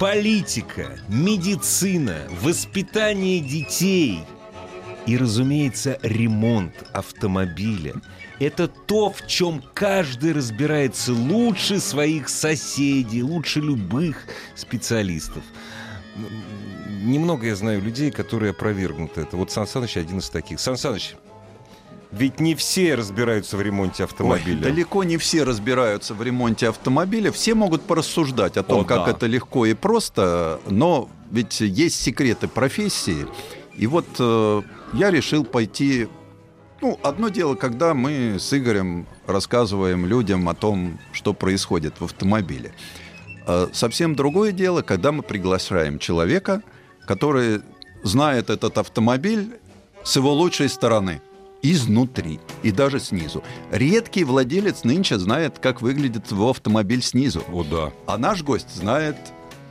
политика, медицина, воспитание детей и, разумеется, ремонт автомобиля – это то, в чем каждый разбирается лучше своих соседей, лучше любых специалистов. Немного я знаю людей, которые опровергнут это. Вот Сан Саныч один из таких. Сан Саныч, ведь не все разбираются в ремонте автомобиля. Ой, далеко не все разбираются в ремонте автомобиля. Все могут порассуждать о том, О, как да. это легко и просто, но ведь есть секреты профессии. И вот э, я решил пойти... Ну, одно дело, когда мы с Игорем рассказываем людям о том, что происходит в автомобиле. Э, совсем другое дело, когда мы приглашаем человека, который знает этот автомобиль с его лучшей стороны изнутри и даже снизу. Редкий владелец нынче знает, как выглядит его автомобиль снизу. О, да. А наш гость знает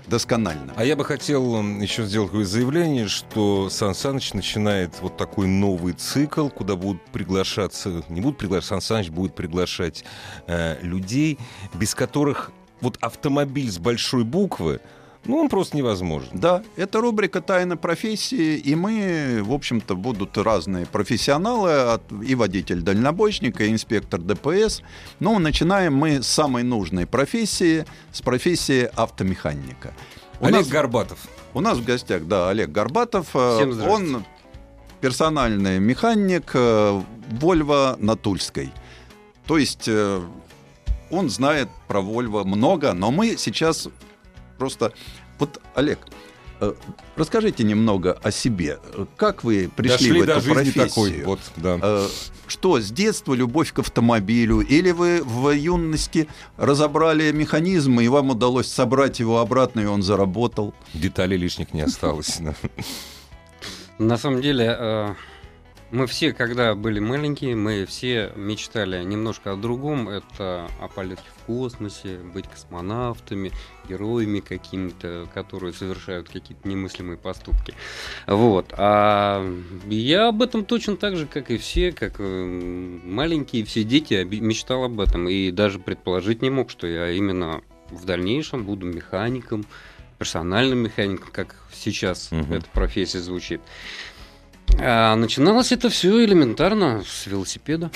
досконально. А я бы хотел еще сделать такое заявление, что Сан Саныч начинает вот такой новый цикл, куда будут приглашаться, не будут приглашать, Сан Саныч будет приглашать э, людей, без которых вот автомобиль с большой буквы, ну, он просто невозможен. Да, это рубрика «Тайна профессии», и мы, в общем-то, будут разные профессионалы, и водитель-дальнобойщик, и инспектор ДПС. Но начинаем мы с самой нужной профессии, с профессии автомеханика. У Олег нас- Горбатов. У нас в гостях, да, Олег Горбатов. Э, Всем. Он персональный механик э, Volvo на Тульской. То есть э, он знает про Volvo много, но мы сейчас просто... Вот, Олег, э, расскажите немного о себе. Как вы пришли Дошли в до эту жизни профессию? такой. Вот, да. Э, Что, с детства любовь к автомобилю? Или вы в юности разобрали механизм, и вам удалось собрать его обратно, и он заработал? Деталей лишних не осталось. На самом деле, э, мы все, когда были маленькие, мы все мечтали немножко о другом. Это о полете в космосе, быть космонавтами, героями какими-то, которые совершают какие-то немыслимые поступки. Вот. А я об этом точно так же, как и все, как э, маленькие все дети, мечтал об этом. И даже предположить не мог, что я именно в дальнейшем буду механиком, персональным механиком, как сейчас Мгм. эта профессия звучит. А начиналось это все элементарно с велосипеда.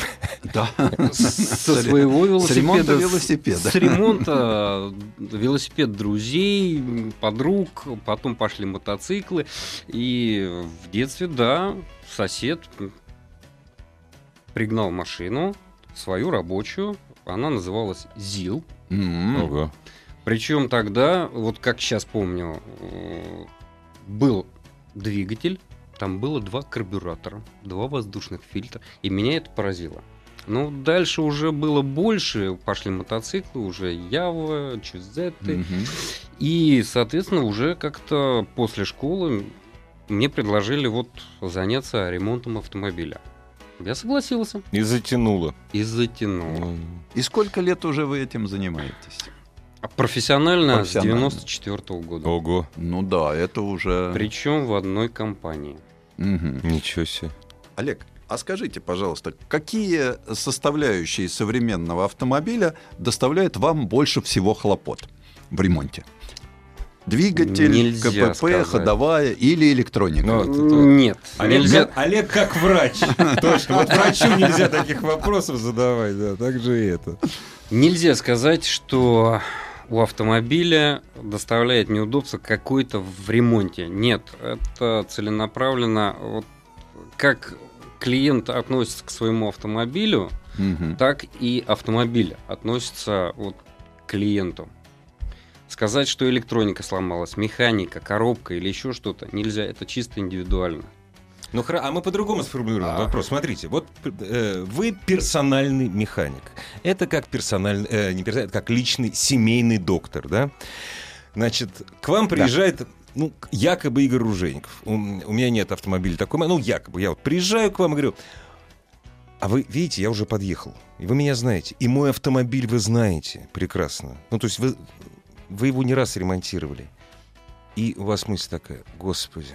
Да. Со своего велосипеда. С ремонта велосипеда. С ремонта велосипед друзей, подруг, потом пошли мотоциклы. И в детстве, да, сосед пригнал машину, свою рабочую. Она называлась ЗИЛ. Причем тогда, вот как сейчас помню, э, был двигатель, там было два карбюратора, два воздушных фильтра, и меня это поразило. Ну, дальше уже было больше, пошли мотоциклы, уже Ява, Чузеты, Мгм. и, соответственно, уже как-то после школы мне предложили вот заняться ремонтом автомобиля. Я согласился И затянуло. и затянул. М. И сколько лет уже вы этим занимаетесь? А профессионально, Профессионально. с 94 года. Ого. Ну да, это уже... Причем в одной компании. Мгм. Ничего себе. Олег, а скажите, пожалуйста, какие составляющие современного автомобиля доставляют вам больше всего хлопот в ремонте? Двигатель, Нельзя КПП, сказать. ходовая или электроника? Ну, это- Нет, Олег, нельзя. как, Олег как врач. Точно. Вот врачу нельзя таких вопросов задавать. Да, так же и это. Нельзя сказать, что у автомобиля доставляет неудобство какой-то в ремонте. Нет, это целенаправленно. Вот как клиент относится к своему автомобилю, Мгм. так и автомобиль относится вот к клиенту. Сказать, что электроника сломалась, механика, коробка или еще что-то, нельзя. Это чисто индивидуально. Ну, а мы по-другому сформулируем А. вопрос. Смотрите, вот э, вы персональный механик. Это как персональный, э, не персональный, это как личный семейный доктор, да? Значит, к вам приезжает ну, якобы Игорь Ружейников. У, у меня нет автомобиля такой, ну, якобы. Я вот приезжаю к вам и говорю, а вы видите, я уже подъехал. И вы меня знаете. И мой автомобиль вы знаете прекрасно. Ну, то есть вы, вы его не раз ремонтировали. И у вас мысль такая, господи,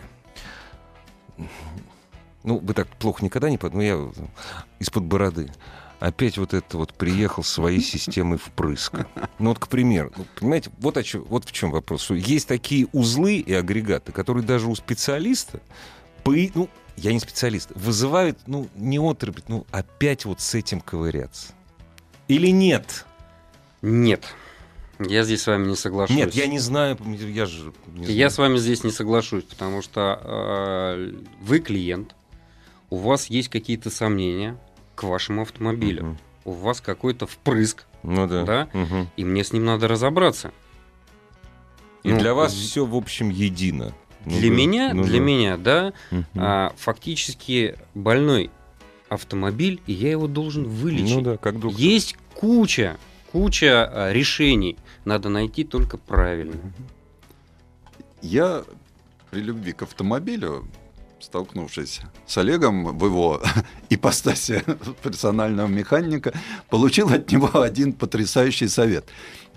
ну, вы так плохо никогда не... под- Ну, я из-под бороды. Опять вот это вот приехал своей системой впрыска. Ну, вот, к примеру, ну, понимаете, вот, о чём- вот в чем вопрос. Есть такие узлы и агрегаты, которые даже у специалиста, по ну, я не специалист, вызывают, ну, не отрубить, ну, опять вот с этим ковыряться. Или нет? Нет. Я здесь с вами не соглашусь. Нет, я не знаю, я же... не Я знаю. с вами здесь не соглашусь, потому что э, вы клиент, у вас есть какие-то сомнения к вашему автомобилю, Мгм. у вас какой-то впрыск, Ну да. Да? Мгм. и мне с ним надо разобраться. И Ну, для вас з- все, в общем, едино. Ну для да, меня, ну для да. меня, да, Мгм. а, фактически больной автомобиль, и я его должен вылечить. Ну да, как доктор. Есть куча, куча а, решений, надо найти только правильно. Я при любви к автомобилю, столкнувшись с Олегом в его ипостаси персонального механика, получил от него один потрясающий совет.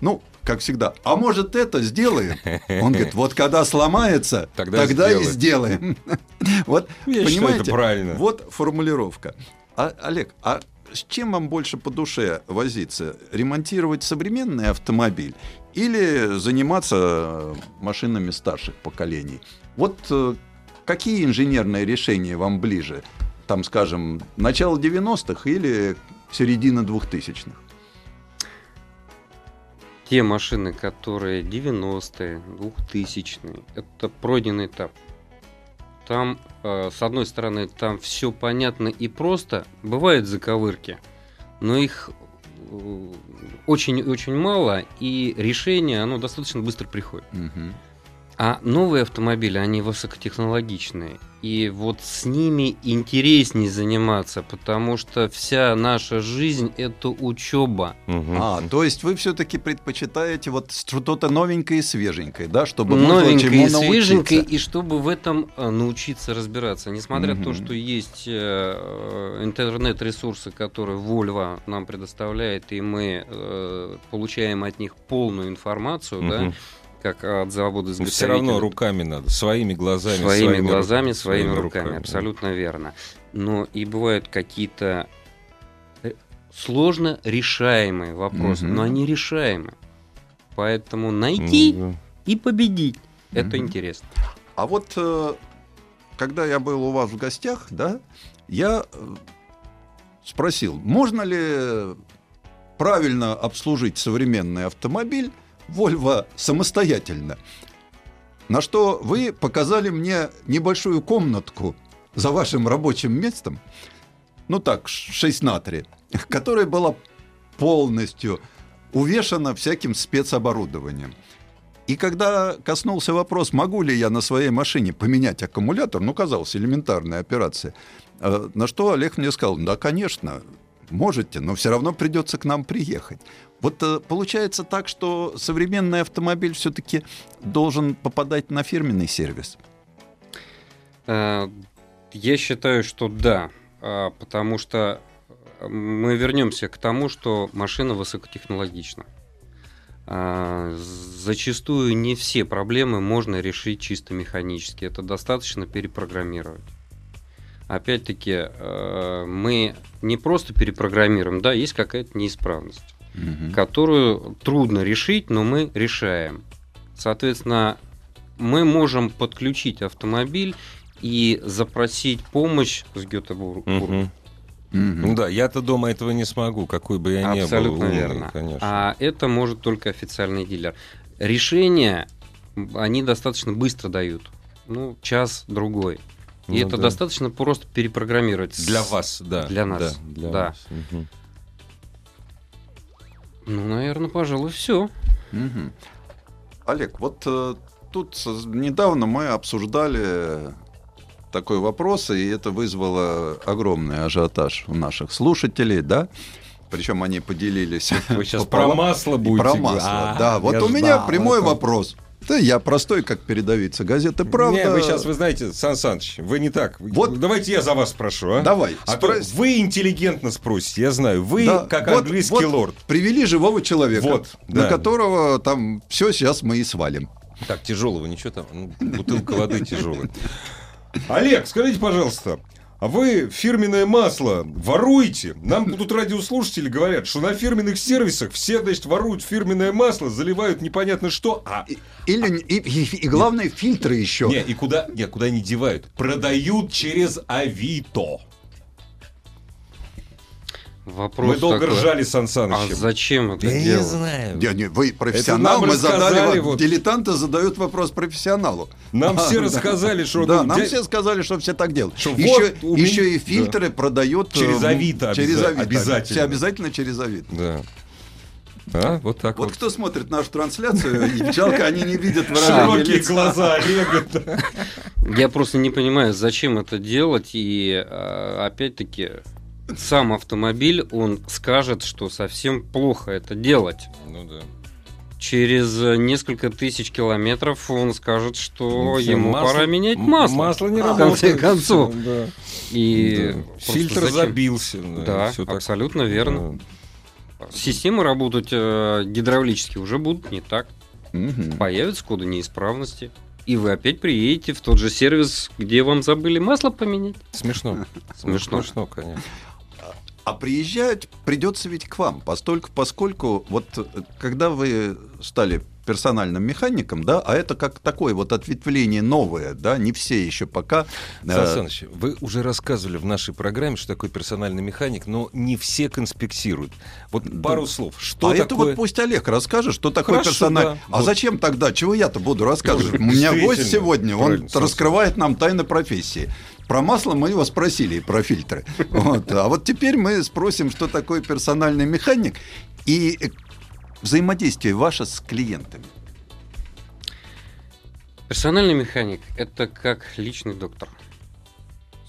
Ну, как всегда, а может это сделаем? Он говорит, вот когда сломается, Тогда тогда, и сделаем». сделаем. Вот, Я считаю, понимаете, это правильно. вот формулировка. А, Олег, а с чем вам больше по душе возиться? Ремонтировать современный автомобиль или заниматься э, машинами старших поколений? Вот э, какие инженерные решения вам ближе? Там, скажем, начало 90-х или середина 2000-х? Те машины, которые 90-е, 2000-е, это пройденный этап. Там, э, с одной стороны, там все понятно и просто. Бывают заковырки, но их очень-очень мало, и решение, оно достаточно быстро приходит. Мгм. А новые автомобили, они высокотехнологичные. И вот с ними интереснее заниматься, потому что вся наша жизнь это учеба. Мгм. А, то есть вы все-таки предпочитаете вот что-то новенькое и свеженькое, да, чтобы Новенькое чему и свеженькое, научиться? и чтобы в этом э, научиться разбираться. Несмотря на то, что есть э, интернет-ресурсы, которые Volvo нам предоставляет, и мы э, получаем от них полную информацию, да, Мгм. Как от завода Ну, изготовителя. Все равно руками надо, своими глазами. своими ру- глазами, своими, руками, абсолютно верно. Но и бывают какие-то э, сложно решаемые вопросы, Мгм. но они решаемы. Поэтому найти Ну, и победить это Мгм. интересно. А вот э, когда я был у вас в гостях, да, я э, спросил, можно ли правильно обслужить современный автомобиль Volvo самостоятельно. На что вы показали мне небольшую комнатку за вашим рабочим местом, ну так, 6 на 3, которая была полностью увешана всяким спецоборудованием. И когда коснулся вопрос, могу ли я на своей машине поменять аккумулятор, ну, казалось, элементарная операция, э, на что Олег мне сказал, да, конечно, можете, но все равно придется к нам приехать. Вот э, получается так, что современный автомобиль все-таки должен попадать на фирменный сервис. Э, Я считаю, что да, а, потому что мы вернемся к тому, что машина высокотехнологична. Зачастую не все проблемы можно решить чисто механически. Это достаточно перепрограммировать. Опять-таки, э, мы не просто перепрограммируем, да, есть какая-то неисправность которую трудно решить, но мы решаем. Соответственно, мы можем подключить автомобиль и запросить помощь с Гетебурга. мгм. Мгм. Ну да, я-то дома этого не смогу, какой бы я ни был. Абсолютно умный, верно. Конечно. А это может только официальный дилер. Решения они достаточно быстро дают. Ну, час-другой. И Ну это да. достаточно просто перепрограммировать. Для вас, да. Для нас, Да. для да. вас. Мгм. Ну, наверное, пожалуй, все. Мгм. Олег, вот э, тут недавно мы обсуждали такой вопрос, и это вызвало огромный ажиотаж у наших слушателей, да? Причем они поделились. Вы сейчас про масло будете Про масло, А, да. Вот я у меня ждал прямой вопрос. Да я простой, как передовица газеты «Правда». Не, вы сейчас, вы знаете, Сан Саныч, вы не так. Вот. Давайте я за вас спрошу, а? Давай, А то спрос- вы интеллигентно спросите, я знаю. Вы, Да, как вот- английский вот лорд. Привели живого человека, Вот, на да. которого там все сейчас мы и свалим. Так, тяжелого, ничего там. Ну, Бутылка воды тяжелая. Олег, скажите, пожалуйста, а вы фирменное масло воруете? Нам тут радиослушатели говорят, что на фирменных сервисах все, значит, воруют фирменное масло, заливают непонятно что, а Или, и, и- и главное, фильтры еще. не, и куда, не, куда не девают? Продают через Авито. Вопрос Мы долго такой, ржали с Сан А Санычем. зачем это Я не делать? знаю. Не, не, вы профессионал, нам мы задали вот. Дилетанты задают вопрос профессионалу. Нам все Да. рассказали, что... Да, ну, нам дя- все сказали, что все так делают. Что еще, вот у меня- еще и Да. фильтры продают... э, Через Авито Через обяза- Авито. обязательно. Все обязательно через Авито. Да. А, вот так Вот вот. кто смотрит нашу трансляцию, жалко, они не видят выражения Широкие лица. глаза Олега. да. Я просто не понимаю, зачем это делать. И а, опять-таки, сам автомобиль, он скажет, что совсем плохо это делать. Ну да. Через э, несколько тысяч километров он скажет, что Ну, ему масло- пора менять масло. Масло не в работает. конце концов. да. И Да. Фильтр зачем? забился. Да, так. абсолютно верно. Системы работать э, гидравлически уже будут не так. Мгм. Появятся коды неисправности. И вы опять приедете в тот же сервис, где вам забыли масло поменять. Смешно. Смешно. Смешно, конечно. А приезжать придется ведь к вам, постольку, поскольку вот э, когда вы стали персональным механиком, да, а это как такое вот ответвление новое, да, не все еще пока. э, Сан Саныч, вы уже рассказывали в нашей программе, что такое персональный механик, но не все конспектируют. Вот пару слов. Что а это такое... вот пусть Олег расскажет, что такое Хорошо, персональный. да. А Вот. зачем тогда? Чего я-то буду рассказывать? У меня гость сегодня, он раскрывает нам тайны профессии. Про масло мы его спросили, и про фильтры. Вот. А вот теперь мы спросим, что такое персональный механик и взаимодействие ваше с клиентами. Персональный механик – это как личный доктор.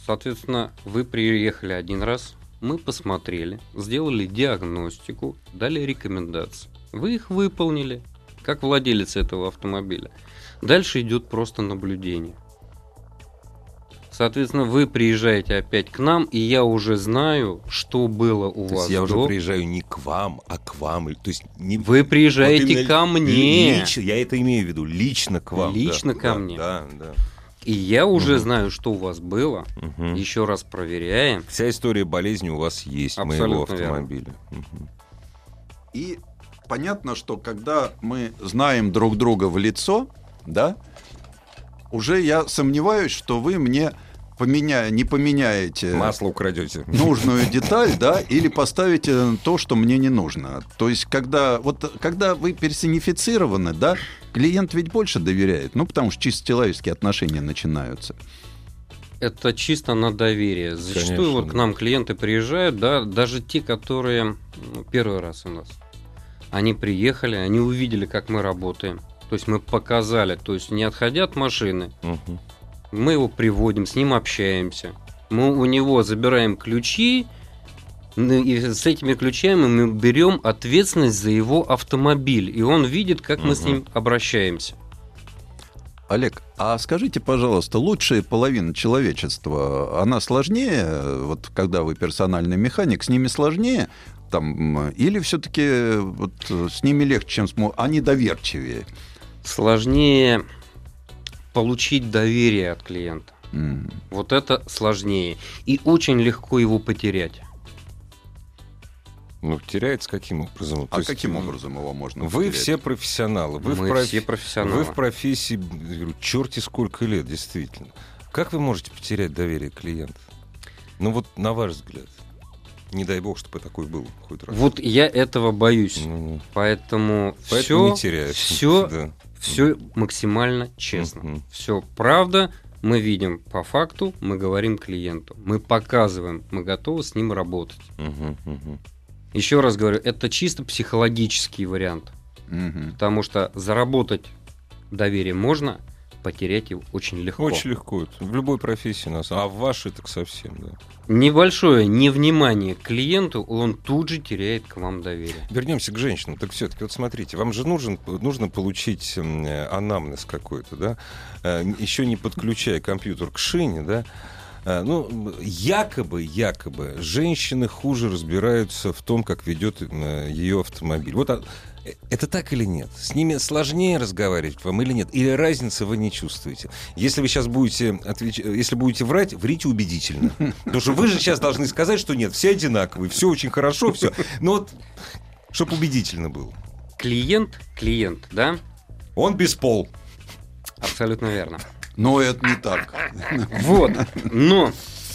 Соответственно, вы приехали один раз, мы посмотрели, сделали диагностику, дали рекомендации. Вы их выполнили, как владелец этого автомобиля. Дальше идет просто наблюдение. Соответственно, вы приезжаете опять к нам, и я уже знаю, что было у То вас есть я уже до. приезжаю не к вам, а к вам. То есть не... Вы приезжаете Вот ко мне, лич- я это имею в виду. Лично к вам. да. Лично ко Да, мне. Да, да. и я уже Мгм. знаю, что у вас было. Мгм. Еще раз проверяем. Вся история болезни у вас есть, моего Абсолютно верно. автомобиля. Мгм. И понятно, что когда мы знаем друг друга в лицо, да, уже я сомневаюсь, что вы мне поменя... не поменяете Масло украдете. нужную деталь, да, или поставите то, что мне не нужно. То есть, когда, вот, когда вы персонифицированы, да, клиент ведь больше доверяет, ну, потому что чисто человеческие отношения начинаются. Это чисто на доверие. Зачастую Конечно, вот да. к нам клиенты приезжают, да, даже те, которые ну, первый раз у нас. Они приехали, они увидели, как мы работаем. То есть мы показали, то есть не отходя от машины, Мгм. мы его приводим, с ним общаемся. Мы у него забираем ключи, ну, и с этими ключами мы берем ответственность за его автомобиль. И он видит, как мы с ним обращаемся. Олег, а скажите, пожалуйста, лучшая половина человечества, она сложнее, вот когда вы персональный механик, с ними сложнее, там, или все-таки вот э, с ними легче, чем с они доверчивее? Сложнее получить доверие от клиента. М. Вот это сложнее. И очень легко его потерять. Ну, теряется каким образом? То А есть, каким образом его можно Вы потерять? все профессионалы. Вы, Мы в проф- все профессионалы. вы в профессии, я говорю, черти сколько лет, действительно. Как вы можете потерять доверие клиента? Ну вот, на ваш взгляд. Не дай бог, чтобы такой был хоть раз. Вот я этого боюсь. Ну, ну, Поэтому, Поэтому не все, все, Да. Все максимально честно. Мгм. Все правда. Мы видим по факту, мы говорим клиенту. Мы показываем, мы готовы с ним работать. Мгм, мгм. Еще раз говорю, это чисто психологический вариант. Мгм. Потому что заработать доверие можно, потерять его очень легко. Очень легко. это В любой профессии нас. А в вашей так совсем, да. Небольшое невнимание к клиенту, он тут же теряет к вам доверие. Вернемся к женщинам. Так все-таки, вот смотрите, вам же нужен, нужно получить э, анамнез какой-то, да? Э, Еще не подключая компьютер к шине, да? Э, Ну, якобы, якобы, женщины хуже разбираются в том, как ведет ее автомобиль. Вот а, это так или нет? С ними сложнее разговаривать вам или нет? Или разницы вы не чувствуете? Если вы сейчас будете отвеч... если будете врать, врите убедительно. Потому что вы же сейчас должны сказать, что нет, все одинаковые, все очень хорошо, все. Но вот, чтобы убедительно было. Клиент, клиент, да? Он без пол. Абсолютно верно. Но это не так. Вот, но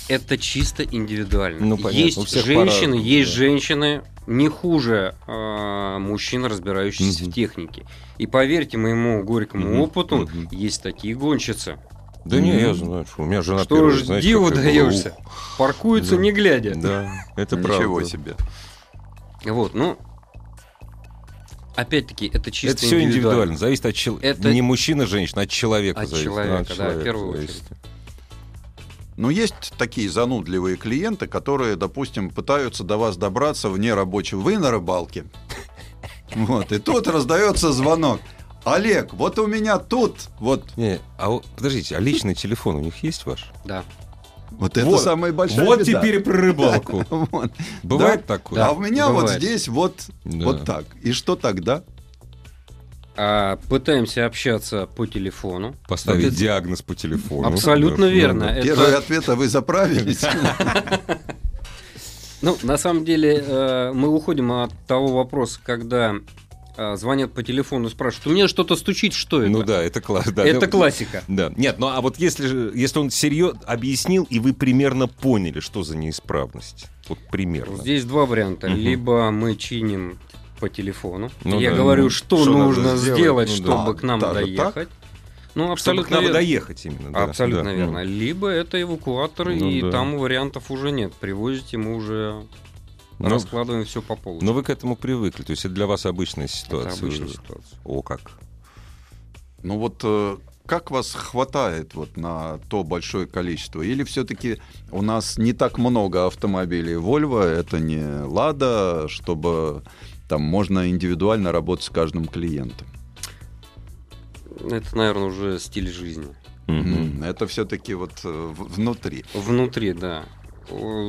это чисто индивидуально. Ну, понятно, у есть всех женщины, по-разному, есть да. женщины не хуже э, мужчин, разбирающихся Мгм. в технике. И поверьте моему горькому Мгм, опыту, мгм. есть такие гонщицы. Да не, я знаю, что у меня жена Что первая, ж знаете, диву даешься? Паркуются Да. не глядя. Да, это Ничего правда. себе. Вот, ну, опять-таки, это чисто Это все индивидуально, зависит от человека. Это- Не мужчина, женщина, от человека От зависит. человека, от да, в первую зависит. Но есть такие занудливые клиенты, которые, допустим, пытаются до вас добраться вне рабочего. Вы на рыбалке. Вот, и тут раздается звонок. Олег, вот у меня тут, вот, Не, а вот, подождите, а личный телефон у них есть ваш? Да. вот это Вот. самая большая вот беда. теперь про рыбалку. Вот. Бывает такое? а у меня вот здесь вот, Да. вот так. И что тогда? А, пытаемся общаться по телефону. Поставить Вот это- диагноз по телефону. Абсолютно Да, верно. да, да. Это- Первый ответ, а вы заправились? Ну, на самом деле, э, мы уходим от того вопроса, когда э, звонят по телефону и спрашивают, у меня что-то стучит, что это? Ну да, это класс. да. это Ну, классика. Да. Нет, ну а вот если, же- если он серьезно объяснил, и вы примерно поняли, что за неисправность. Вот примерно. Здесь два варианта. Мгм. Либо мы чиним по телефону. Ну я да, говорю, ну, что, что нужно сделать, сделать, ну да. чтобы А, к нам доехать. Ну, Чтобы к абсолютно нам верно. доехать именно. да, Абсолютно да. верно. Либо это эвакуатор, Ну и да. там вариантов уже нет. Привозите, мы уже Ну, раскладываем все по полу. Но вы к этому привыкли, то есть это для вас обычная ситуация. это обычная уже. ситуация. О, как. Ну вот э, как вас хватает вот на то большое количество? Или все-таки у нас не так много автомобилей Volvo, это не Лада, чтобы там можно индивидуально работать с каждым клиентом? Это, наверное, уже стиль жизни. М, Это все-таки вот э, внутри. Внутри, да.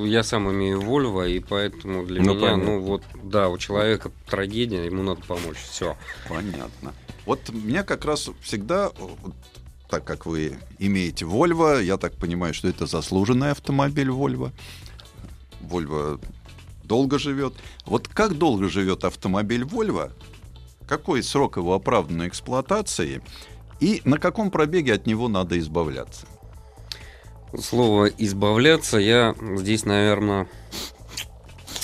Я сам имею Volvo, и поэтому для Ну, меня, понятно. ну вот, да, у человека трагедия, ему надо помочь. Все. Понятно. Вот мне как раз всегда, э, так как вы имеете Volvo, я так понимаю, что это заслуженный автомобиль Volvo. Volvo долго живет. Вот как долго живет автомобиль Volvo? Какой срок его оправданной эксплуатации? И на каком пробеге от него надо избавляться? Слово избавляться я здесь, наверное,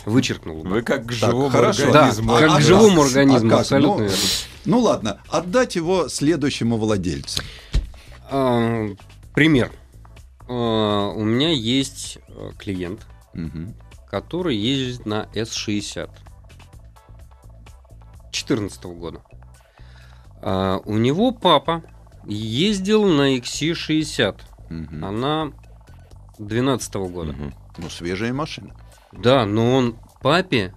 вычеркнул. Вы как к Так, живому хорошо. Да, организму. А- как а к живому А организму, как? абсолютно Ну, верно. Ну ладно, отдать его следующему владельцу. А, пример. А, у меня есть э, клиент, Мгм. Который ездит на S60 14 года. А, у него папа ездил на XC60. Мгм. Она 12 года. Мгм. Ну, свежая машина. Да, но он папе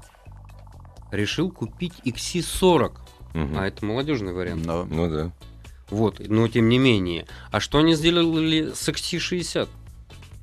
решил купить XC40. Мгм. А это молодежный вариант. Да. Ну да. Вот, но тем не менее. А что они сделали с XC60?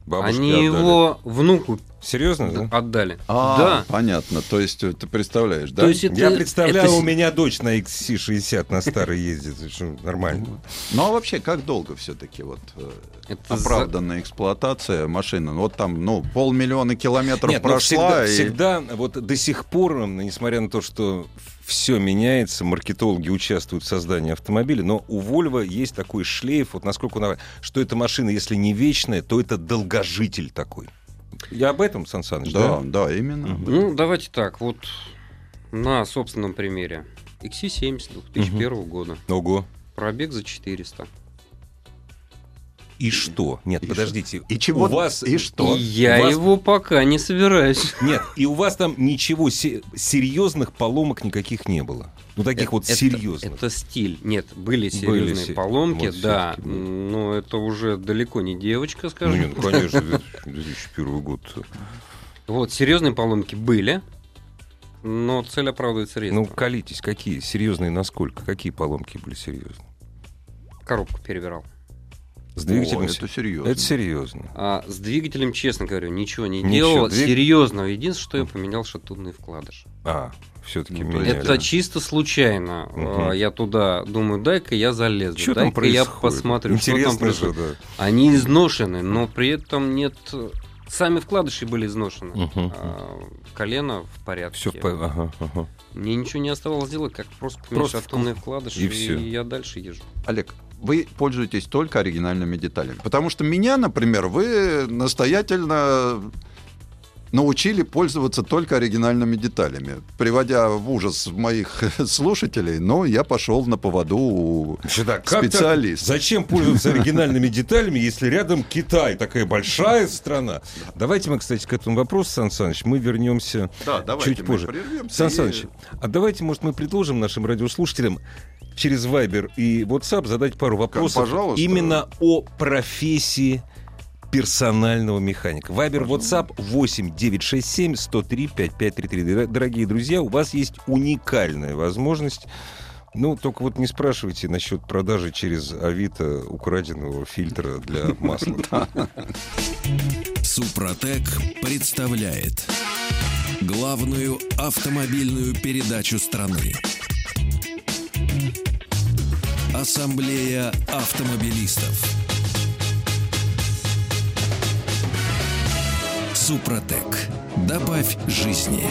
Бабушке они отдали. его внуку Серьезно, да? отдали. А, Да. понятно. То есть э, ты представляешь, да? То есть это, Я представляю, это у меня дочь на XC60 на старой ездит. Нормально. Ну а вообще, как долго все-таки вот э, это за- оправданная эксплуатация машины? Ну, Вот там, ну, полмиллиона километров Нет, но прошла. всегда, и- всегда, вот до сих пор, несмотря на то, что все меняется, маркетологи участвуют в создании автомобиля, но у Volvo есть такой шлейф, вот насколько он, что эта машина, если не вечная, то это долгожитель такой. Я об этом, Сан Саныч, Да, да? да, именно. Ну, давайте так, вот на собственном примере. XC70 2001 года. Ого. Пробег за 400. И что? Нет, И подождите. И чего? У вас... И что? И я вас- его пока не собираюсь. Нет, и у вас там ничего се- серьезных поломок никаких не было. Ну, таких Это- вот это- серьезных. Это стиль. Нет, были серьезные се- поломки, вот да. были. Но это уже далеко не девочка, Ну, скажем. нет, ну, конечно, 2001 год. Вот, серьезные поломки были, но цель оправдывает средства. Ну, колитесь, какие? Серьезные насколько? Какие поломки были серьезные? Коробку перебирал. С двигателем... О, это серьезно. Это серьезно. А с двигателем, честно говорю, ничего не Ничего, делал. двиг- Серьезного. Единственное, что я поменял шатунный вкладыш. А, все-таки Ну, меняли. Это чисто случайно. А, Я туда думаю, дай-ка я залезу, Что там дай-ка я посмотрю, что там Интересно происходит. же, Они изношены, но при этом нет... Сами вкладыши были изношены. А, колено в порядке. Все в по- ага, ага. Мне ничего не оставалось делать, как просто поменять Просто шатунный вкладыш, и и, всё. я дальше езжу. Олег, вы пользуетесь только оригинальными деталями. Потому что меня, например, вы настоятельно научили пользоваться только оригинальными деталями, приводя в ужас моих слушателей, но я пошел на поводу у так, как так? специалиста. Зачем пользоваться оригинальными деталями, если рядом Китай, такая большая страна? Давайте мы, кстати, к этому вопросу, Сан Саныч, мы вернемся Да, давайте чуть мы позже. Сан и- Саныч, а давайте, может, мы предложим нашим радиослушателям через Viber и WhatsApp задать пару вопросов пожалуйста. именно о профессии персонального механика. Вайбер, WhatsApp 8 967 103 5533. Дор- Дорогие друзья, у вас есть уникальная возможность ну, только вот не спрашивайте насчет продажи через Авито украденного фильтра для масла. Супротек представляет главную автомобильную передачу страны. Ассамблея автомобилистов. Супротек. Добавь жизни.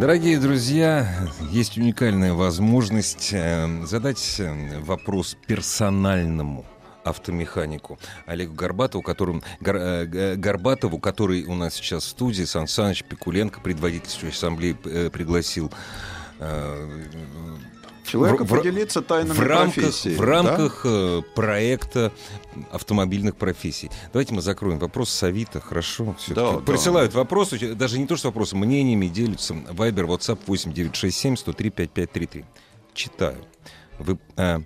Дорогие друзья, есть уникальная возможность э, задать э, вопрос персональному автомеханику Олегу Горбатову, которым, Гор- э, Горбатову, который у нас сейчас в студии, Сан Саныч Пикуленко, предводительствующий ассамблеи, пригласил Человека в- поделиться тайнами в рамках, профессии. в да? рамках э, проекта автомобильных профессий. Давайте мы закроем вопрос с Авито, хорошо? Да, да. Присылают вопросы, даже не то, что вопросы, мнениями делятся. Вайбер, WhatsApp 8967 103 5533. Читаю. Вы а,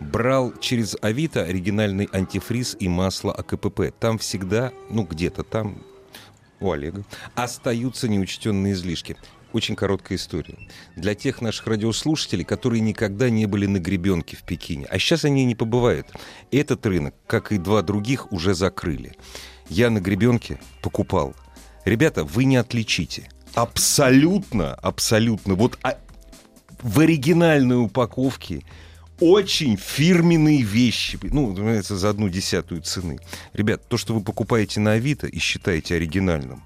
брал через Авито оригинальный антифриз и масло АКПП. Там всегда, ну где-то там, у Олега, остаются неучтенные излишки. Очень короткая история. Для тех наших радиослушателей, которые никогда не были на гребенке в Пекине, а сейчас они не побывают, этот рынок, как и два других, уже закрыли. Я на гребенке покупал. Ребята, вы не отличите. Абсолютно, абсолютно. Вот а- в оригинальной упаковке очень фирменные вещи. Ну, называется, за одну десятую цены. Ребят, то, что вы покупаете на Авито и считаете оригинальным,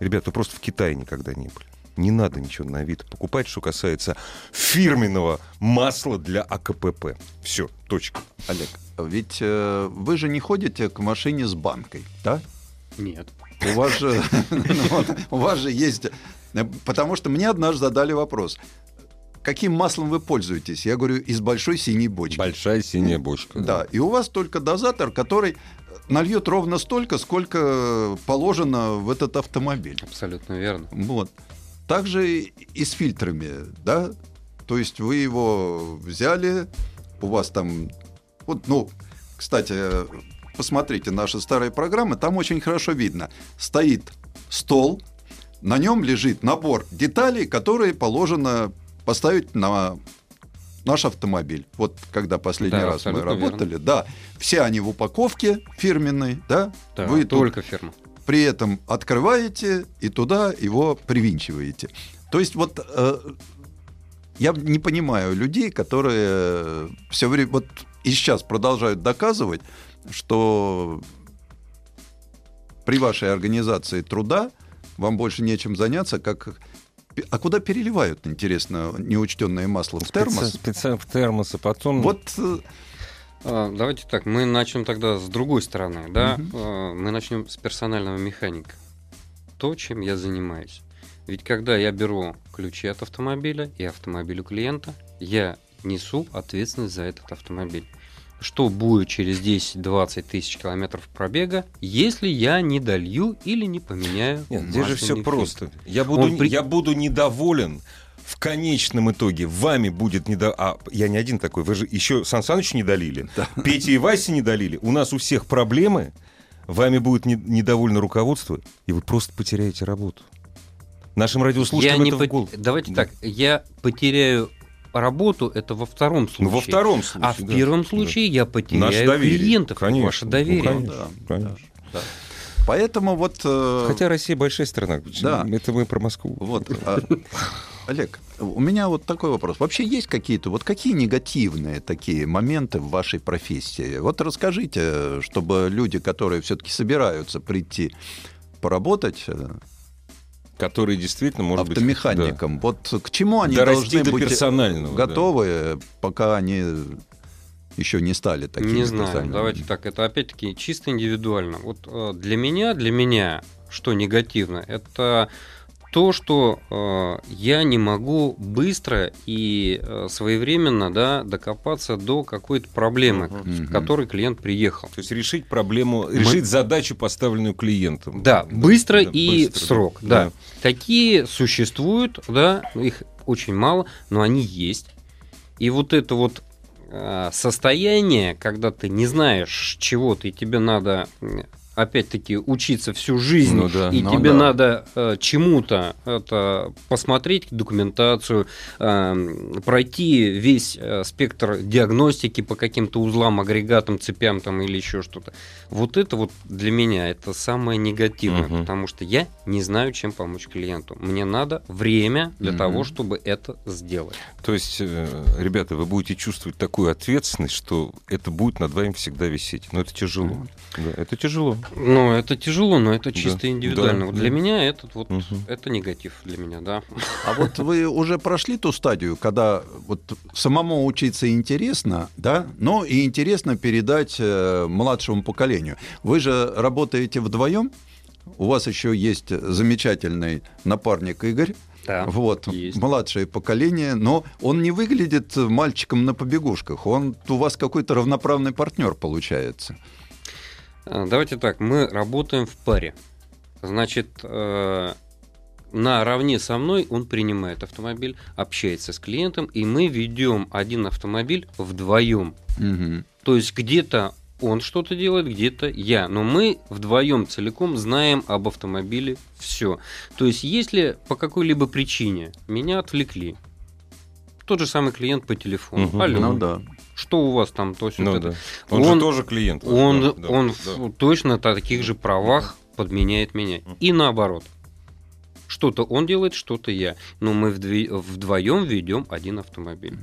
ребят, вы просто в Китае никогда не были. Не надо ничего на Авито покупать, что касается фирменного масла для АКПП. Все, точка. Олег, ведь э, вы же не ходите к машине с банкой, да? Нет. У вас же, ну у вас же есть... э, Потому что мне однажды задали вопрос. Каким маслом вы пользуетесь? Я говорю, из большой синей бочки. Большая синяя бочка. Да, и у вас только дозатор, который нальет ровно столько, сколько положено в этот автомобиль. Абсолютно верно. Вот. Также и с фильтрами, да? То есть вы его взяли, у вас там... Вот, ну, кстати, посмотрите наши старые программы, там очень хорошо видно. Стоит стол, на нем лежит набор деталей, которые положено поставить на наш автомобиль. Вот когда последний Да, раз мы работали, да, все они в упаковке фирменной, да, Да, вы только фирма. при этом открываете и туда его привинчиваете. То есть вот э, я не понимаю людей, которые все время вот и сейчас продолжают доказывать, что при вашей организации труда вам больше нечем заняться, как а куда переливают, интересно, неучтенное масло в термос? Специально в термос, а потом... Вот э, А, Давайте так, мы начнем тогда с другой стороны, да? А, Мы начнем с персонального механика. То, чем я занимаюсь. Ведь когда я беру ключи от автомобиля и автомобиль у клиента, я несу ответственность за этот автомобиль. Что будет через 10-20 тысяч километров пробега, если я не долью или не поменяю Нет, здесь же все масляный просто. фильтр? Я буду, Он при- я буду недоволен в конечном итоге вами будет не до... А я не один такой, вы же еще Сан Саныч не долили, Петя и Вася не долили. У нас у всех проблемы, вами будет не- недовольно руководство, и вы просто потеряете работу. Нашим Я радиослушателям не это в пот- голову. Давайте Да. так, я потеряю работу, это во втором случае. Ну, во втором случае. А в да. первом Да. случае я Наше потеряю доверие. клиентов, Конечно. ваше Ну, доверие. конечно, Да, конечно. да. Поэтому вот... э, Хотя Россия большая страна. Да. Это мы про Москву. Вот, а, Олег, у меня вот такой вопрос. Вообще есть какие-то, вот какие негативные такие моменты в вашей профессии? Вот расскажите, чтобы люди, которые все-таки собираются прийти поработать э, Который действительно может быть... автомехаником, вот к чему да. они Дорасти должны до быть персонального. да. готовы, пока они еще не стали такими Не знаю, давайте так, это опять-таки чисто индивидуально. Вот э, для меня, для меня, что негативно, это то, что э, я не могу быстро и э, своевременно да, докопаться до какой-то проблемы, Мгм. в которой клиент приехал. То есть решить проблему, решить задачу, поставленную клиентом. Да, быстро да, и быстро, в срок. Да. Такие существуют, да, их очень мало, но они есть. И вот это вот э, состояние, когда ты не знаешь чего-то, и тебе надо опять-таки учиться всю жизнь, Ну да. и Ну тебе да. надо э, чему-то это посмотреть документацию, э, пройти весь э, спектр диагностики по каким-то узлам, агрегатам, цепям там или еще что-то. Вот это вот для меня это самое негативное, Мгм. потому что я не знаю, чем помочь клиенту. Мне надо время для Мгм. того, чтобы это сделать. То есть, э, ребята, вы будете чувствовать такую ответственность, что это будет над вами всегда висеть. Но это тяжело. Да, это тяжело. Ну, это тяжело, но это чисто Да. индивидуально. Да, вот да. для меня этот вот Мгм. это негатив для меня, да. А вот вы уже прошли ту стадию, когда вот самому учиться интересно, да, но и интересно передать э, младшему поколению. Вы же работаете вдвоем, у вас еще есть замечательный напарник Игорь. Да. Вот, есть. младшее поколение, но он не выглядит мальчиком на побегушках. Он у вас какой-то равноправный партнер получается. А, Давайте так, мы работаем в паре. Значит, э, наравне со мной он принимает автомобиль, общается с клиентом, и мы ведем один автомобиль вдвоем. Мгм. То есть где-то он что-то делает, где-то я. Но мы вдвоем целиком знаем об автомобиле все. То есть, если по какой-либо причине меня отвлекли, тот же самый клиент по телефону. Мгм. Алло, Ну да. Что у вас там, то есть Ну вот это. да. Он, Он- же тоже клиент. Он, Да, да, он да. в- точно на таких же правах подменяет меня. И наоборот. Что-то он делает, что-то я. Но мы вдвоем ведем один автомобиль.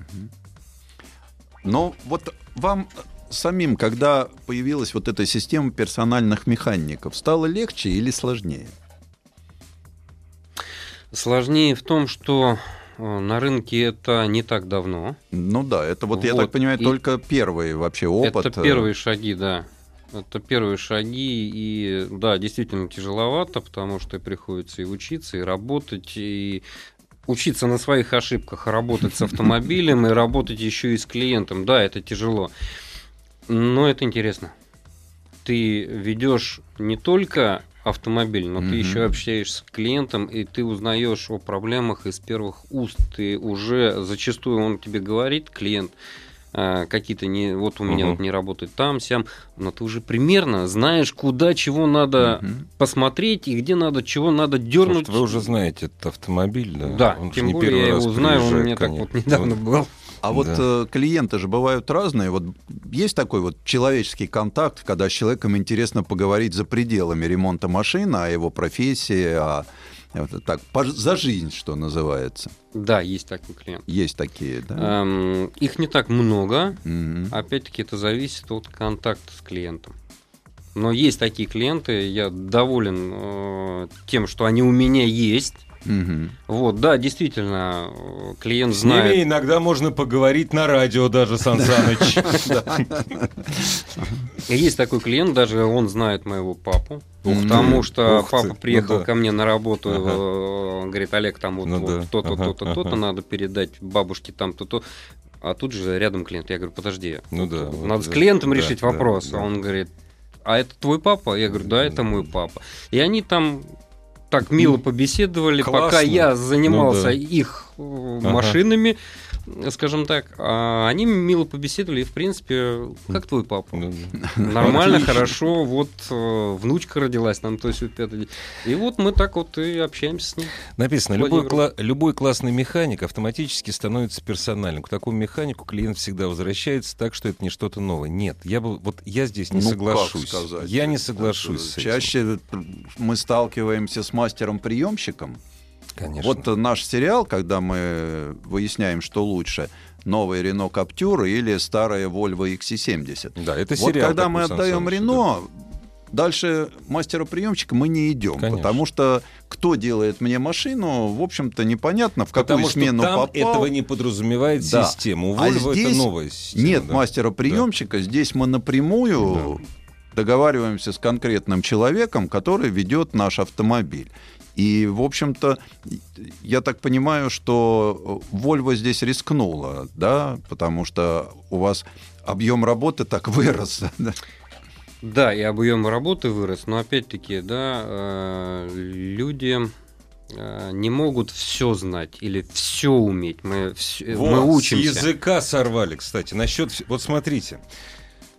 Но вот вам самим, когда появилась вот эта система персональных механиков, стало легче или сложнее? Сложнее в том, что на рынке это не так давно. Ну да, это вот, я Вот, так понимаю, и- только первый вообще опыт. Это первые шаги, да. Это первые шаги, и да, действительно тяжеловато, потому что приходится и учиться, и работать, и учиться на своих ошибках, работать с автомобилем, и работать еще и с клиентом. Да, это тяжело. Но это интересно. Ты ведешь не только автомобиль, но Мгм. ты еще общаешься с клиентом, и ты узнаешь о проблемах из первых уст. Ты уже зачастую он тебе говорит, клиент, а, какие-то не вот у меня Мгм. вот не работает там, сям, но ты уже примерно знаешь, куда чего надо Мгм. посмотреть и где надо чего надо дернуть. Может, вы уже знаете этот автомобиль, да? Да, Он тем не более я его знаю, он у меня так конечно. вот недавно был. А вот Да. э, клиенты же бывают разные. Вот есть такой вот человеческий контакт, когда с человеком интересно поговорить за пределами ремонта машины, о его профессии, о вот так, за жизнь, что называется. Да, есть такой клиент. Есть такие, да? Эм, их не так много, Мгм. Опять-таки это зависит от контакта с клиентом. Но есть такие клиенты, я доволен э, тем, что они у меня есть. Мгм. Вот, да, действительно, клиент С ними знает. иногда можно поговорить на радио даже, Сан Саныч. Есть такой клиент, даже он знает моего папу. Потому что папа ну приехал ко мне на работу, э, говорит, Олег, там вот, Ну то-то, то-то, то-то надо передать бабушке там то-то. А тут же рядом клиент. Я говорю, подожди, Ну да. вот Надо с клиентом да, решить да, вопрос. да. А он говорит, а это твой папа? Я говорю, да, это мой папа. И они там так мило побеседовали, классно. пока я занимался Ну да. их э, Ага. Скажем так, а они мило побеседовали, и, в принципе, как твой папа. Ну, Нормально, хорошо, вот э, внучка родилась там, то есть. И вот мы так вот и общаемся с ним. Написано, любой, кла- любой классный механик автоматически становится персональным. К такому механику клиент всегда возвращается так, что это не что-то новое. Нет, я бы, вот я здесь не Ну, соглашусь. как сказать? Я не соглашусь с этим. Чаще мы сталкиваемся с мастером-приемщиком. Конечно. Вот наш сериал, когда мы выясняем, что лучше, новый Рено Каптюр или старая Volvo XC70. да, это вот сериал. когда такой, мы отдаем Рено, дальше мастера-приемщика мы не идем, Конечно. потому что кто делает мне машину, в общем-то, непонятно, в да. какую Потому что смену там попал. этого не подразумевает Да. система. У А Volvo здесь это новая система. Нет да. мастера-приемщика, здесь мы напрямую договариваемся с конкретным человеком, который ведет наш автомобиль. И, в общем-то, я так понимаю, что Volvo здесь рискнула, да, потому что у вас объем работы так вырос. да. Да, и объем работы вырос, но опять-таки, да, э, люди э, не могут все знать или все уметь. Мы, вс- Вот, мы С учимся. языка сорвали, кстати. Насчет... Вот смотрите.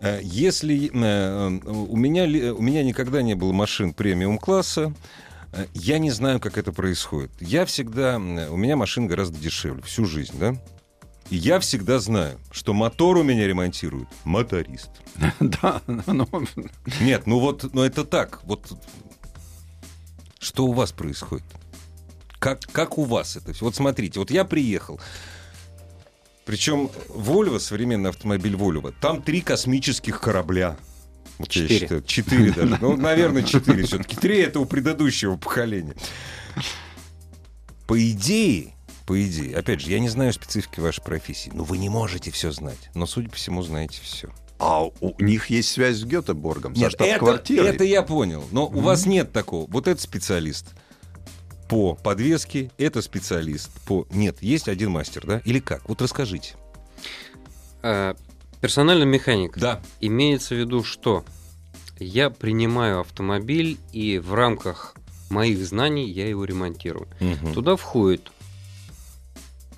Э, Если у меня, у меня никогда не было машин премиум-класса, э, я не знаю, как это происходит. Я всегда... э, У меня машин гораздо дешевле, всю жизнь, да? И я всегда знаю, что мотор у меня ремонтирует моторист. Да, ну, Нет, ну вот, ну это так. Вот что у вас происходит? Как, как у вас это все? Вот смотрите, вот я приехал. Причем Volvo, современный автомобиль Volvo, там три космических корабля. Вот я Четыре. считаю, четыре даже. Ну, наверное, четыре все-таки. Три это у предыдущего поколения. По идее, по идее, опять же, я не знаю специфики вашей профессии, но вы не можете все знать. Но, судя по всему, знаете все. а у них есть связь с Гетеборгом, со Нет, это, штаб-квартирой. это я понял. Но у вас нет такого. Вот этот специалист по подвеске, это специалист по... Нет, есть один мастер, да? Или как? Вот расскажите. Персональный механик. Да. Имеется в виду, что я принимаю автомобиль и в рамках моих знаний я его ремонтирую. Мгм. Туда входит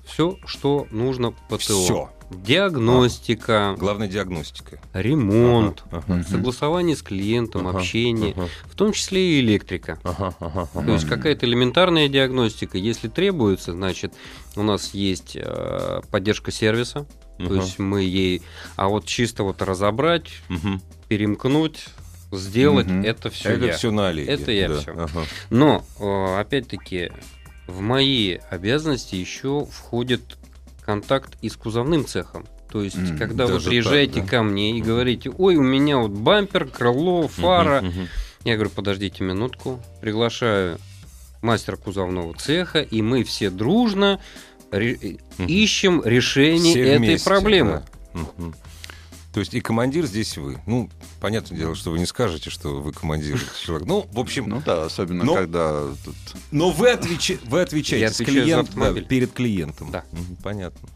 все, что нужно по ТО. Всё. Диагностика, Главная диагностика. ремонт, Ага, ага. Согласование с клиентом, Ага, общение, ага, в том числе и электрика. ага, ага, ага. То есть какая-то элементарная диагностика, если требуется, значит, у нас есть э, поддержка сервиса, Мгм. то есть мы ей, а вот чисто вот разобрать, Мгм. перемкнуть, сделать, Мгм. это все Это я. все на Олеге. Это я да. всё. Ага. Но, э, опять-таки, в мои обязанности еще входит контакт и с кузовным цехом. То есть, М, когда вы приезжаете так, да. ко мне и говорите, ой, у меня вот бампер, крыло, фара, Мгм, мгм. я говорю, подождите минутку, приглашаю мастера кузовного цеха, и мы все дружно ре- Мгм. ищем решение Все этой вместе, проблемы. да. Мгм. То есть и командир здесь вы. Ну, понятное дело, что вы не скажете, что вы командир человек. Ну, в общем, Ну да, особенно Но- когда тут но вы, отвеча- вы отвечаете с клиент- да, перед клиентом. Да. Мгм, Понятно.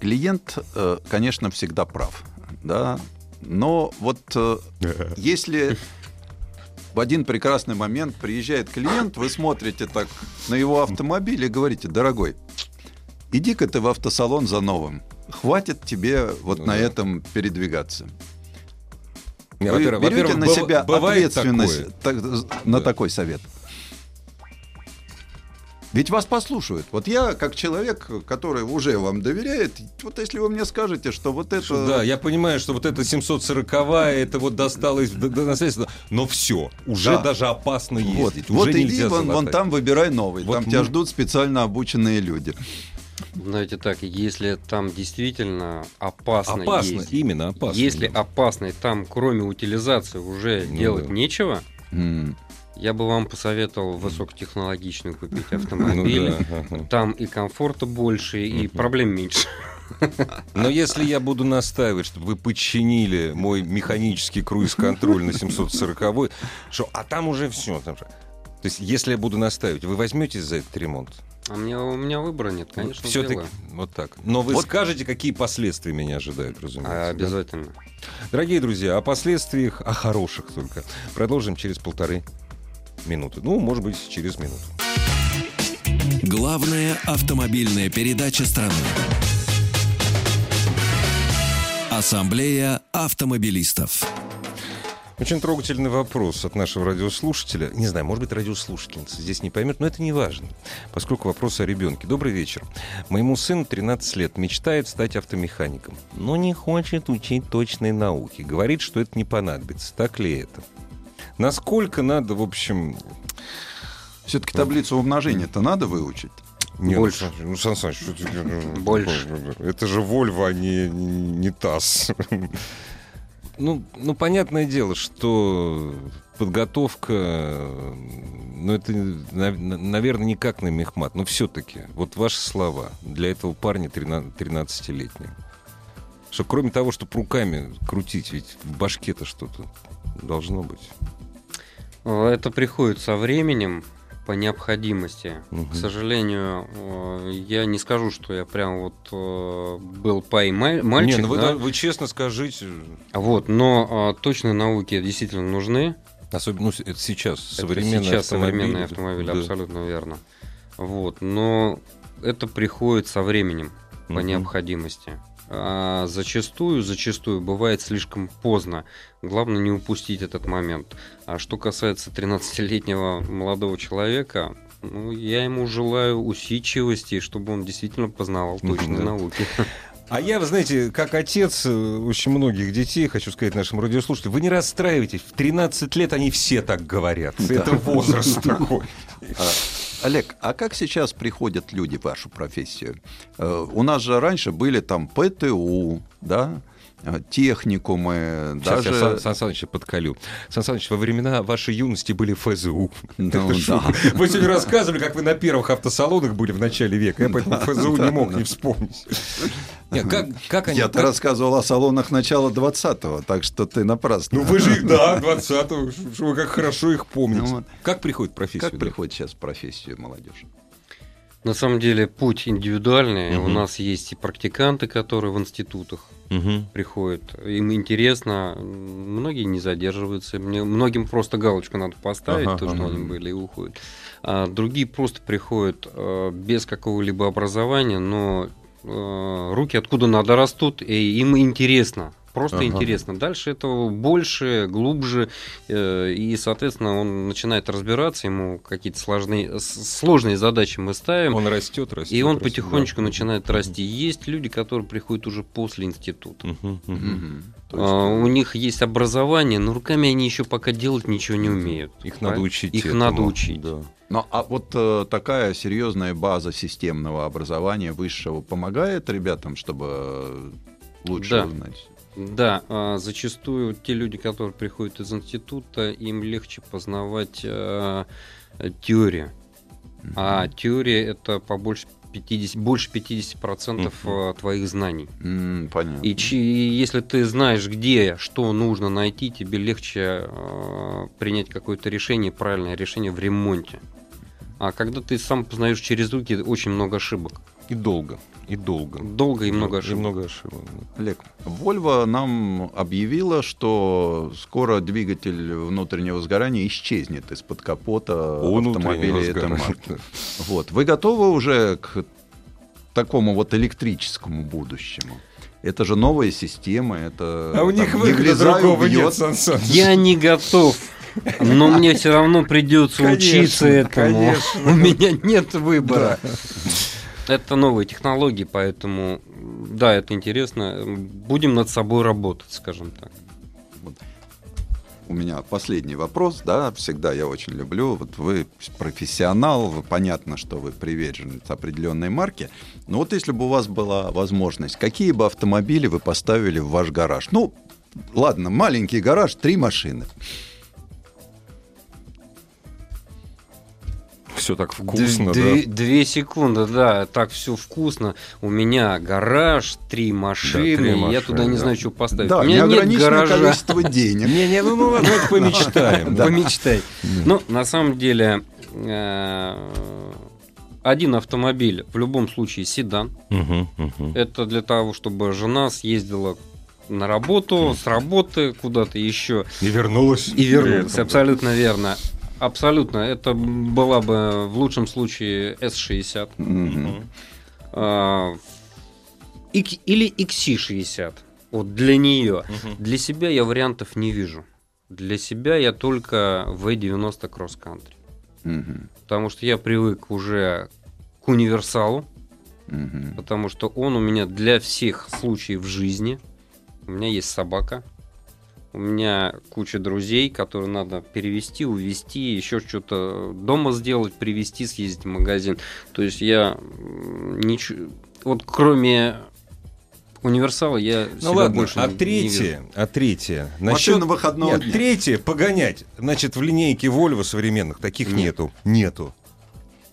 клиент, э, конечно, всегда прав, да, но вот э, если в один прекрасный момент приезжает клиент, вы смотрите так на его автомобиль и говорите, дорогой, иди-ка ты в автосалон за новым, хватит тебе вот Ну на да. этом передвигаться. Не, Вы берете на себя бывает ответственность такое. так- на Да. такой совет. Ведь вас послушают. Вот я, как человек, который уже вам доверяет, вот если вы мне скажете, что вот это... Что, Да, я понимаю, что вот эта 740 это вот досталось до- до наследства, но все, уже Да. даже опасно Вот, ездить. вот уже иди нельзя вон, вон там выбирай новый. Вот там тебя мы- ждут специально обученные люди. Знаете так, если там действительно опасно, Опасно, ездить, именно опасно. если опасно, и там кроме утилизации уже Ну делать да. нечего, М. я бы вам посоветовал высокотехнологичный купить Ну автомобиль. да, ага. Там и комфорта больше, и проблем меньше. Но если я буду настаивать, чтобы вы подчинили мой механический круиз-контроль на 740 что, а там уже все. Там же. То есть, если я буду настаивать, вы возьметесь за этот ремонт? А мне, у меня выбора нет, конечно, Все-таки сделаю. вот так. Но вы Вот. скажете, какие последствия меня ожидают, разумеется. А, да? обязательно. Дорогие друзья, о последствиях, о хороших только, продолжим через полторы минуты. Ну, может быть, через минуту. Главная автомобильная передача страны. Ассамблея автомобилистов. Очень трогательный вопрос от нашего радиослушателя. Не знаю, может быть, радиослушательница здесь не поймет, но это не важно, поскольку вопрос о ребенке. Добрый вечер. Моему сыну 13 лет, мечтает стать автомехаником, но не хочет учить точные науки. Говорит, что это не понадобится. Так ли это? Насколько надо, в общем... Все-таки таблицу умножения-то надо выучить. Нет, Больше. Ну, Сан Саныч, что ты- Больше. Это же Вольво, а не, не ТАСС. Ну, ну, понятное дело, что подготовка, ну, это, наверное, не как на мехмат, но все-таки, вот ваши слова для этого парня 13-летнего. Что кроме того, чтобы руками крутить, ведь в башке-то что-то должно быть. Это приходит со временем, по необходимости. Мгм. К сожалению, э, я не скажу, что я прям вот э, был пай ма- мальчик, не, ну вы, да? вы честно скажите, Вот, но э, точные науки действительно нужны. особенно ну, это сейчас, Это современные сейчас автомобили. современные автомобили, Да. абсолютно верно. Вот, но это приходит со временем по Мгм. необходимости. А зачастую, зачастую бывает слишком поздно. Главное не упустить этот момент. А что касается 13-летнего молодого человека, ну, я ему желаю усидчивости, чтобы он действительно познавал точные Да. науки. А я, вы знаете, как отец э, очень многих детей, хочу сказать нашим радиослушателям, вы не расстраивайтесь, в 13 лет они все так говорят. Это возраст такой. А, Олег, а как сейчас приходят люди в вашу профессию? Э, У нас же раньше были там ПТУ, да, техникумы, Сейчас я даже... Сан, Сан Саныча подколю. Сан Саныч, во времена вашей юности были ФЗУ. Ну, да. Вы сегодня рассказывали, как вы на первых автосалонах были в начале века. Я поэтому ФЗУ не мог не вспомнить. Нет, как, как они... Я-то как- рассказывал о салонах начала 20-го, так что ты напрасно. Ну вы же их, да, 20-го, что вы как хорошо их помните. Ну вот. Как приходит в профессию? Как да? приходит сейчас профессию молодежь? На самом деле путь индивидуальный. Мгм. У нас есть и практиканты, которые в институтах Мгм. приходят. Им интересно, многие не задерживаются. Мне, многим просто галочку надо поставить, Ага, то, что ага. они были, и уходят. А другие просто приходят э, без какого-либо образования, но э, руки откуда надо растут, и им интересно. Просто Ага. интересно. Дальше этого больше, глубже, э, и, соответственно, он начинает разбираться, ему какие-то сложные, сложные задачи мы ставим. Он растет, растет. И он растет, потихонечку да. начинает расти. Есть люди, которые приходят уже после института. Мгм. То есть, А, у них есть образование, но руками они еще пока делать ничего не умеют. Их надо Пон- учить. Их этому. надо учить. Да. Ну, а вот э, такая серьезная база системного образования высшего помогает ребятам, чтобы лучше Да. узнать? Да, а, зачастую те люди, которые приходят из института, им легче познавать а, теорию. А теория это по больше 50, больше 50% Мгм. а, твоих знаний. М, понятно. И чи- если ты знаешь, где, что нужно найти, тебе легче э, принять какое-то решение, правильное решение в ремонте. А когда ты сам познаешь через руки, очень много ошибок. И долго. И долго. Долго и много И ошибок. много ошибок. Олег, Volvo нам объявила, что скоро двигатель внутреннего сгорания исчезнет из-под капота автомобиля этой марки. Вот. Вы готовы уже к такому вот электрическому будущему? Это же новая система, это А у там, них выхода другого нет, Сан Саныч. Я не готов. Но мне все равно придется Конечно, учиться этому. конечно. У меня нет выбора. Это новые технологии, поэтому да, это интересно. Будем над собой работать, скажем так. У меня последний вопрос, да, всегда я очень люблю. Вот вы профессионал, вы- понятно, что вы приверженец определенной марки. Но вот если бы у вас была возможность, какие бы автомобили вы поставили в ваш гараж? Ну, ладно, маленький гараж, три машины. Все так вкусно, Две, да. две секунды, да, так все вкусно. У меня гараж, три машины, три я машины, туда не да. знаю, что поставить. Да, У меня нет гаража. количество денег. Не-не, ну, ну давайте помечтаем. да. Помечтай. Ну, на самом деле, э, один автомобиль в любом случае седан. Это для того, чтобы жена съездила на работу, с работы куда-то еще И вернулась. и вернулась. да. Абсолютно верно. Абсолютно. Это была бы в лучшем случае S60. Мгм. а, или XC60. Вот для нее. Для себя я вариантов не вижу. Для себя я только V90 Cross Country. Потому что я привык уже к универсалу, потому что он у меня для всех случаев жизни. У меня есть собака. У меня куча друзей, которые надо перевести, увезти, еще что-то дома сделать, привезти, съездить в магазин. То есть я ничего... Вот кроме универсала я Ну себя ладно, больше а не- не третье, вижу. а третье. Машина выходного Нет, дня. третье погонять. Значит, в линейке Volvo современных таких Нет. нету. Нету.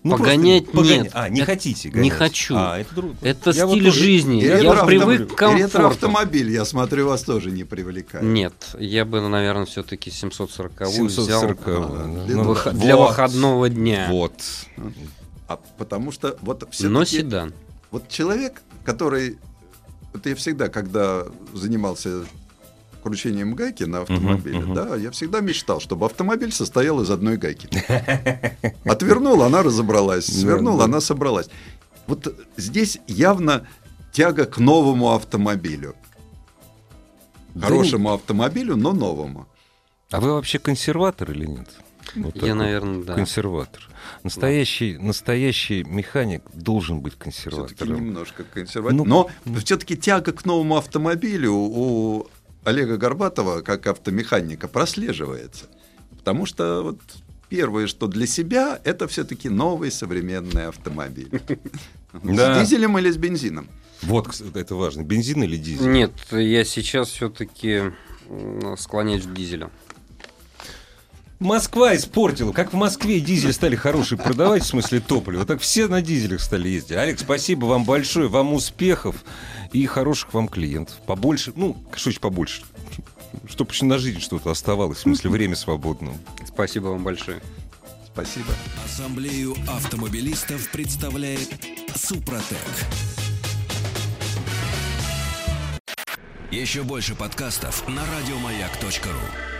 Ну, Погонять просто погоня- нет. А, не Это- хотите не гонять? хочу. А, это друг- Это Я вот стиль тоже- жизни. Я привык к комфорту. ретроавтомобиль, я смотрю, вас тоже не привлекает. Нет, я бы, наверное, все-таки 740 взял 740 А, да. для Ну, выход- для вот. выходного дня. Вот. А потому что вот Но все-таки седан. вот человек, который вот я всегда, когда занимался кручением гайки на автомобиле, Мгм, мгм. да, я всегда мечтал, чтобы автомобиль состоял из одной гайки. Отвернул, она разобралась, свернул, Да, да. она собралась. Вот здесь явно тяга к новому автомобилю. Да Хорошему автомобилю, но новому. А вы вообще консерватор или нет? Вот Я, вот. наверное, да. Консерватор. Настоящий, настоящий механик должен быть Все-таки консерватором. немножко консерватив. Ну, Но все-таки тяга к новому автомобилю у Олега Горбатова, как автомеханика, прослеживается. Потому что вот первое, что для себя, это все-таки новый современный автомобиль. Да. С дизелем или с бензином? Вот, кстати, это важно. Бензин или дизель? Нет, я сейчас все-таки склоняюсь к дизелю. Москва испортила. Как в Москве дизель стали хороший продавать, в смысле топлива, так все на дизелях стали ездить. Алекс, спасибо вам большое. Вам успехов и хороших вам клиентов. Побольше, ну, что еще побольше? Чтобы еще на жизнь что-то оставалось, в смысле время свободное. Спасибо вам большое. Спасибо. Ассамблею автомобилистов представляет Супротек. Еще больше подкастов на радиомаяк.ру.